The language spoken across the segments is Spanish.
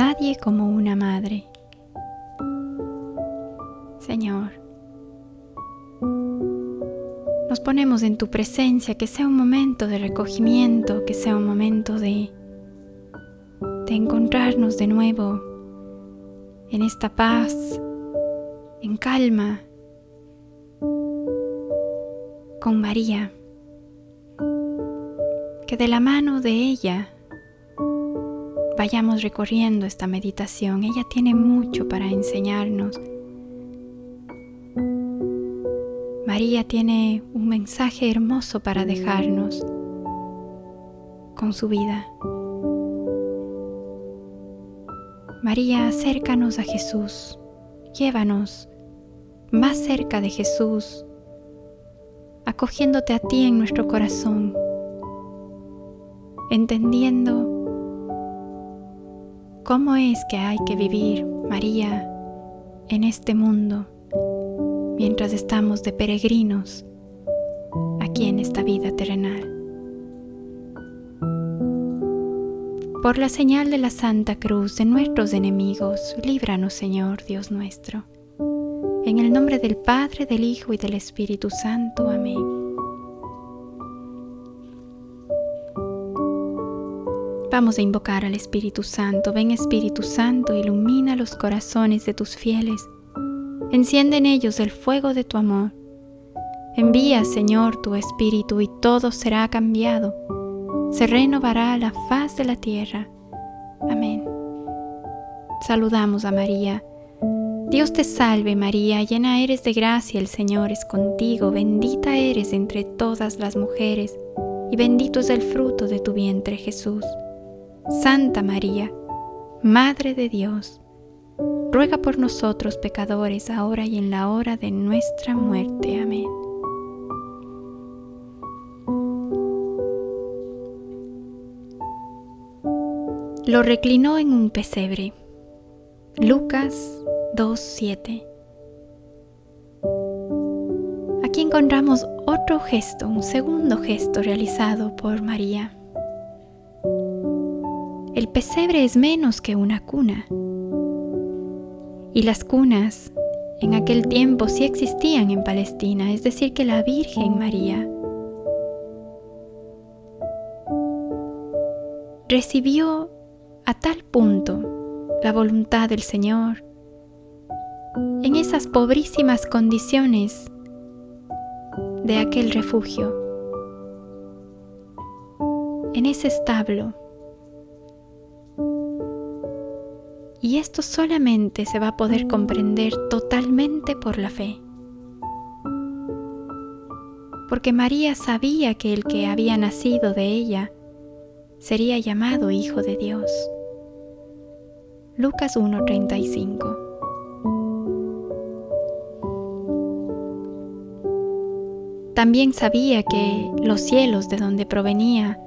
nadie como una madre. Señor, nos ponemos en tu presencia, que sea un momento de recogimiento, que sea un momento de, de encontrarnos de nuevo en esta paz, en calma, con María, que de la mano de ella vayamos recorriendo esta meditación. Ella tiene mucho para enseñarnos. María tiene un mensaje hermoso para dejarnos con su vida. María, acércanos a Jesús, llévanos más cerca de Jesús, acogiéndote a ti en nuestro corazón, entendiendo ¿Cómo es que hay que vivir, María, en este mundo mientras estamos de peregrinos aquí en esta vida terrenal? Por la señal de la Santa Cruz de nuestros enemigos, líbranos, Señor Dios nuestro. En el nombre del Padre, del Hijo y del Espíritu Santo. Amén. Vamos a invocar al Espíritu Santo. Ven Espíritu Santo, ilumina los corazones de tus fieles. Enciende en ellos el fuego de tu amor. Envía, Señor, tu Espíritu y todo será cambiado. Se renovará la faz de la tierra. Amén. Saludamos a María. Dios te salve María, llena eres de gracia, el Señor es contigo, bendita eres entre todas las mujeres, y bendito es el fruto de tu vientre Jesús. Santa María, Madre de Dios, ruega por nosotros pecadores, ahora y en la hora de nuestra muerte. Amén. Lo reclinó en un pesebre. Lucas 2.7. Aquí encontramos otro gesto, un segundo gesto realizado por María. El pesebre es menos que una cuna. Y las cunas en aquel tiempo sí existían en Palestina, es decir, que la Virgen María recibió a tal punto la voluntad del Señor en esas pobrísimas condiciones de aquel refugio, en ese establo esto solamente se va a poder comprender totalmente por la fe. Porque María sabía que el que había nacido de ella sería llamado Hijo de Dios. Lucas 1:35 También sabía que los cielos de donde provenía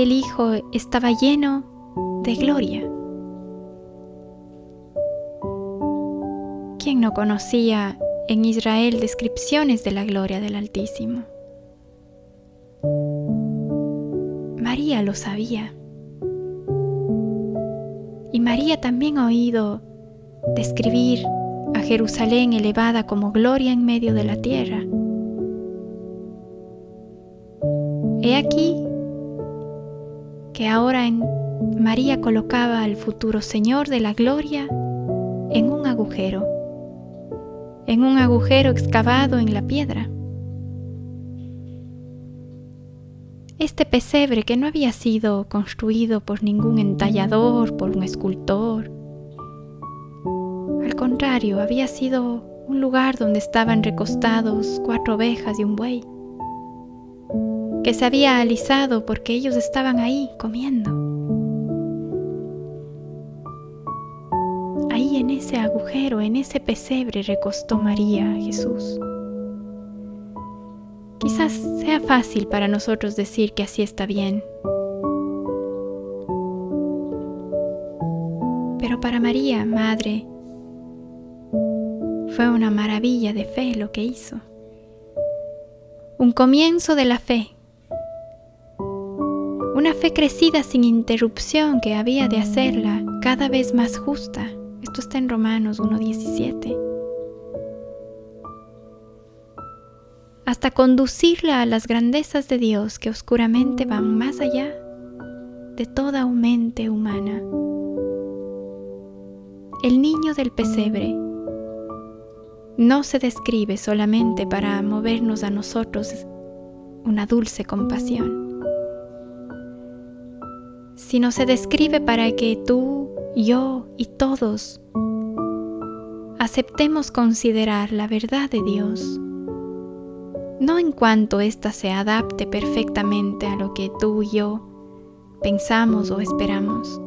aquel hijo estaba lleno de gloria. ¿Quién no conocía en Israel descripciones de la gloria del Altísimo? María lo sabía. Y María también ha oído describir a Jerusalén elevada como gloria en medio de la tierra. He aquí que ahora en María colocaba al futuro Señor de la Gloria en un agujero, en un agujero excavado en la piedra. Este pesebre que no había sido construido por ningún entallador, por un escultor, al contrario, había sido un lugar donde estaban recostados cuatro ovejas y un buey que se había alisado porque ellos estaban ahí comiendo. Ahí en ese agujero, en ese pesebre recostó María a Jesús. Quizás sea fácil para nosotros decir que así está bien. Pero para María, Madre, fue una maravilla de fe lo que hizo. Un comienzo de la fe Una fe crecida sin interrupción que había de hacerla cada vez más justa. Esto está en Romanos 1.17. Hasta conducirla a las grandezas de Dios que oscuramente van más allá de toda mente humana. El niño del pesebre no se describe solamente para movernos a nosotros una dulce compasión, sino se describe para que tú, yo y todos aceptemos considerar la verdad de Dios, no en cuanto ésta se adapte perfectamente a lo que tú y yo pensamos o esperamos,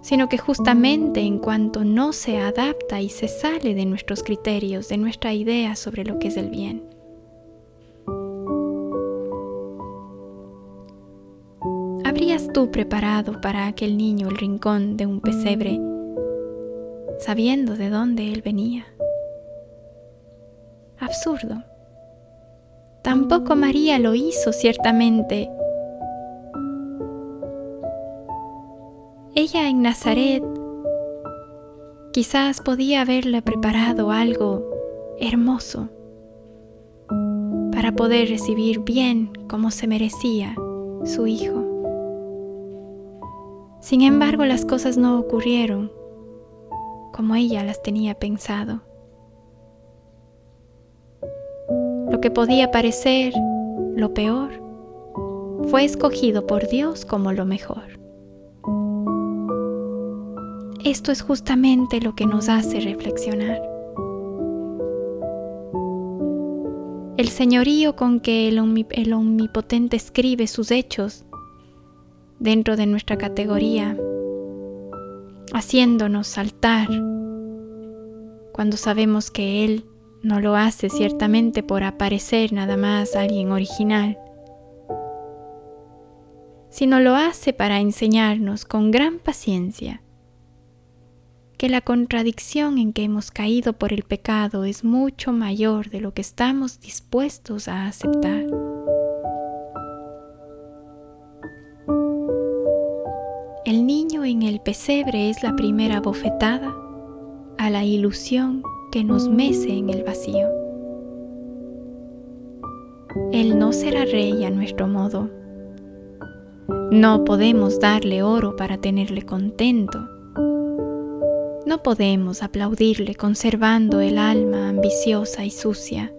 sino que justamente en cuanto no se adapta y se sale de nuestros criterios, de nuestra idea sobre lo que es el bien. Tú preparado para aquel niño el rincón de un pesebre, sabiendo de dónde él venía? Absurdo. Tampoco María lo hizo ciertamente Ella en Nazaret quizás podía haberle preparado algo hermoso para poder recibir bien como se merecía su hijo. Sin embargo, las cosas no ocurrieron como ella las tenía pensado. Lo que podía parecer lo peor fue escogido por Dios como lo mejor. Esto es justamente lo que nos hace reflexionar. El señorío con que el, omnipotente escribe sus hechos dentro de nuestra categoría, haciéndonos saltar cuando sabemos que Él no lo hace ciertamente por aparecer nada más alguien original, sino lo hace para enseñarnos con gran paciencia que la contradicción en que hemos caído por el pecado es mucho mayor de lo que estamos dispuestos a aceptar. El niño en el pesebre es la primera bofetada a la ilusión que nos mece en el vacío. Él no será rey a nuestro modo. No podemos darle oro para tenerle contento no podemos aplaudirle conservando el alma ambiciosa y sucia.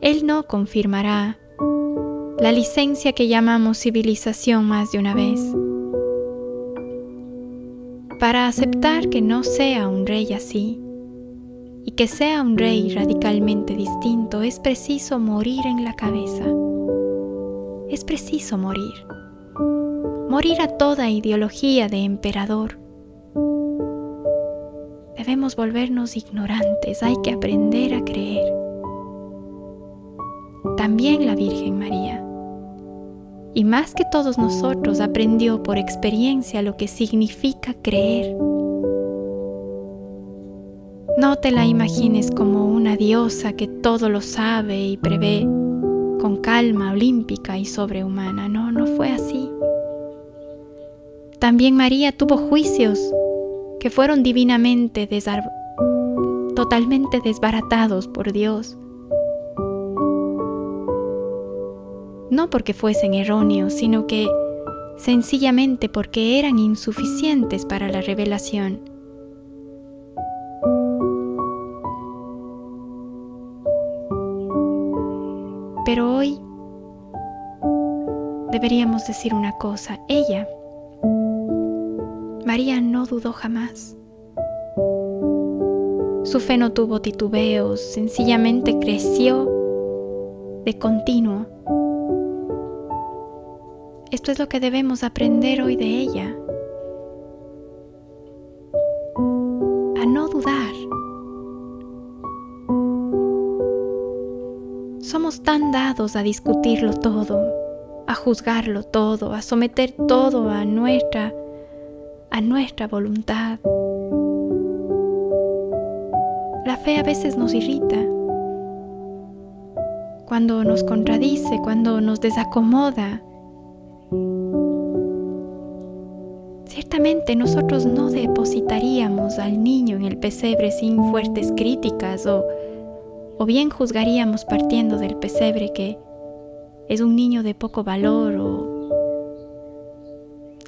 Él no confirmará la licencia que llamamos civilización más de una vez. Para aceptar que no sea un rey así y que sea un rey radicalmente distinto es preciso morir en la cabeza. Es preciso morir morir a toda ideología de emperador. Debemos volvernos ignorantes, hay que aprender a creer. También la Virgen María. Y más que todos nosotros aprendió por experiencia lo que significa creer. No te la imagines como una diosa que todo lo sabe y prevé con calma olímpica y sobrehumana. No, no fue así. También María tuvo juicios que fueron divinamente totalmente desbaratados por Dios. No porque fuesen erróneos, sino que sencillamente porque eran insuficientes para la revelación. Pero hoy deberíamos decir una cosa, ella María no dudó jamás. Su fe no tuvo titubeos, sencillamente creció de continuo. Esto es lo que debemos aprender hoy de ella. A no dudar. Somos tan dados a discutirlo todo, a juzgarlo todo, a someter todo a nuestra a nuestra voluntad. La fe a veces nos irrita. cuando nos contradice, cuando nos desacomoda. Ciertamente nosotros no depositaríamos al niño en el pesebre sin fuertes críticas o, o bien juzgaríamos partiendo del pesebre que es un niño de poco valor o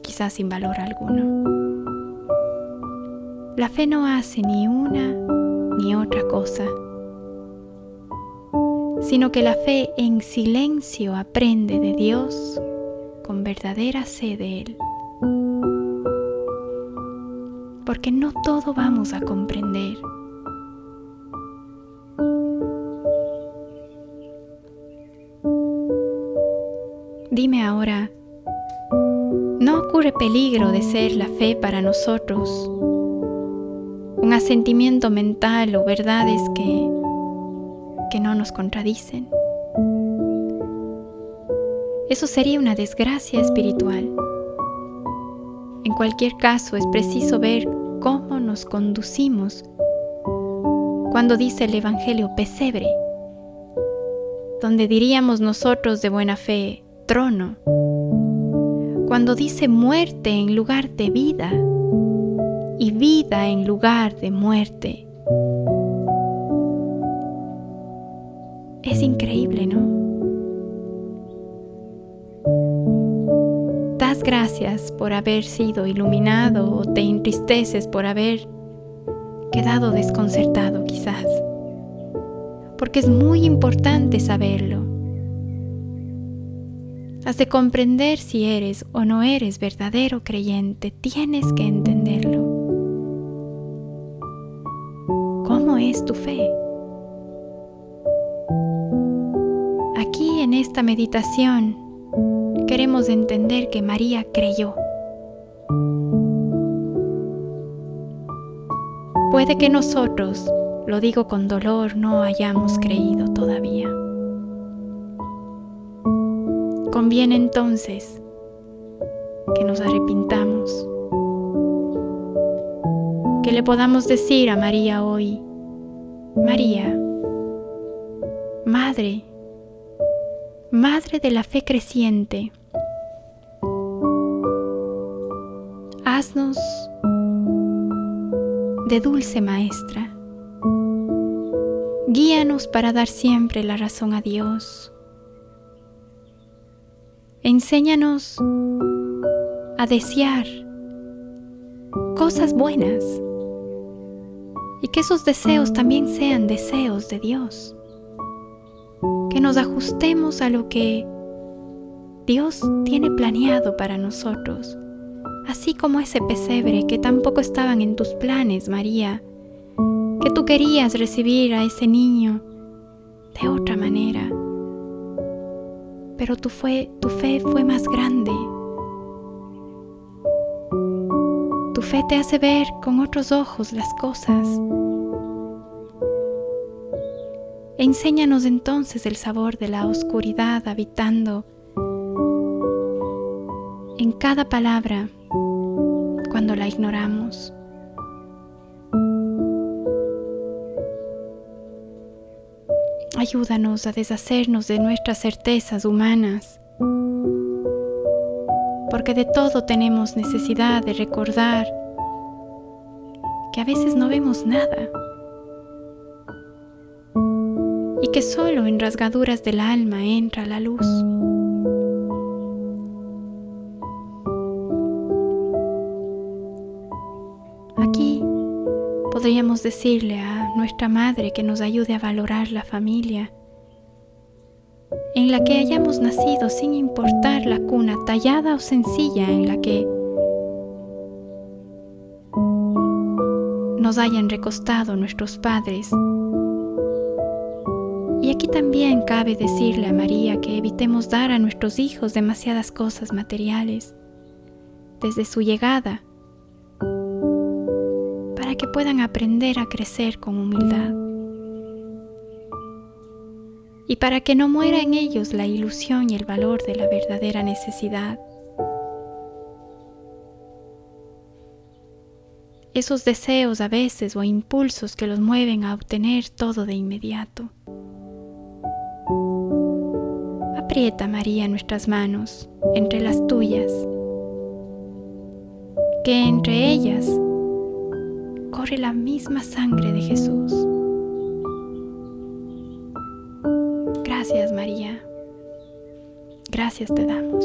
quizás sin valor alguno. La fe no hace ni una ni otra cosa sino que la fe en silencio aprende de Dios con verdadera sed de Él. Porque no todo vamos a comprender. Dime ahora, ¿no ocurre peligro de ser la fe para nosotros un asentimiento mental o verdades que que no nos contradicen. Eso sería una desgracia espiritual. En cualquier caso es preciso ver cómo nos conducimos cuando dice el Evangelio pesebre, donde diríamos nosotros de buena fe trono, cuando dice muerte en lugar de vida y vida en lugar de muerte. Es increíble, ¿no? Gracias por haber sido iluminado o te entristeces por haber quedado desconcertado quizás. Porque es muy importante saberlo. Has de comprender si eres o no eres verdadero creyente, tienes que entenderlo. ¿Cómo es tu fe? en esta meditación queremos entender que María creyó. Puede que nosotros, lo digo con dolor, no hayamos creído todavía. Conviene entonces que nos arrepintamos, que le podamos decir a María hoy, María, Madre, Madre de la fe creciente, haznos de dulce maestra. Guíanos para dar siempre la razón a Dios. Enséñanos a desear cosas buenas y que esos deseos también sean deseos de Dios nos ajustemos a lo que Dios tiene planeado para nosotros, así como ese pesebre que tampoco estaban en tus planes, María, que tú querías recibir a ese niño de otra manera. Pero tu, tu fe fue más grande. Tu fe te hace ver con otros ojos las cosas Enséñanos entonces el sabor de la oscuridad habitando en cada palabra cuando la ignoramos. Ayúdanos a deshacernos de nuestras certezas humanas, porque de todo tenemos necesidad de recordar que a veces no vemos nada y que solo en rasgaduras del alma entra la luz. Aquí podríamos decirle a nuestra madre que nos ayude a valorar la familia en la que hayamos nacido sin importar la cuna tallada o sencilla en la que nos hayan recostado nuestros padres aquí también cabe decirle a María que evitemos dar a nuestros hijos demasiadas cosas materiales desde su llegada para que puedan aprender a crecer con humildad y para que no muera en ellos la ilusión y el valor de la verdadera necesidad. Esos deseos a veces o impulsos que los mueven a obtener todo de inmediato. Aprieta María nuestras manos entre las tuyas, que entre ellas corre la misma sangre de Jesús. Gracias María, gracias te damos.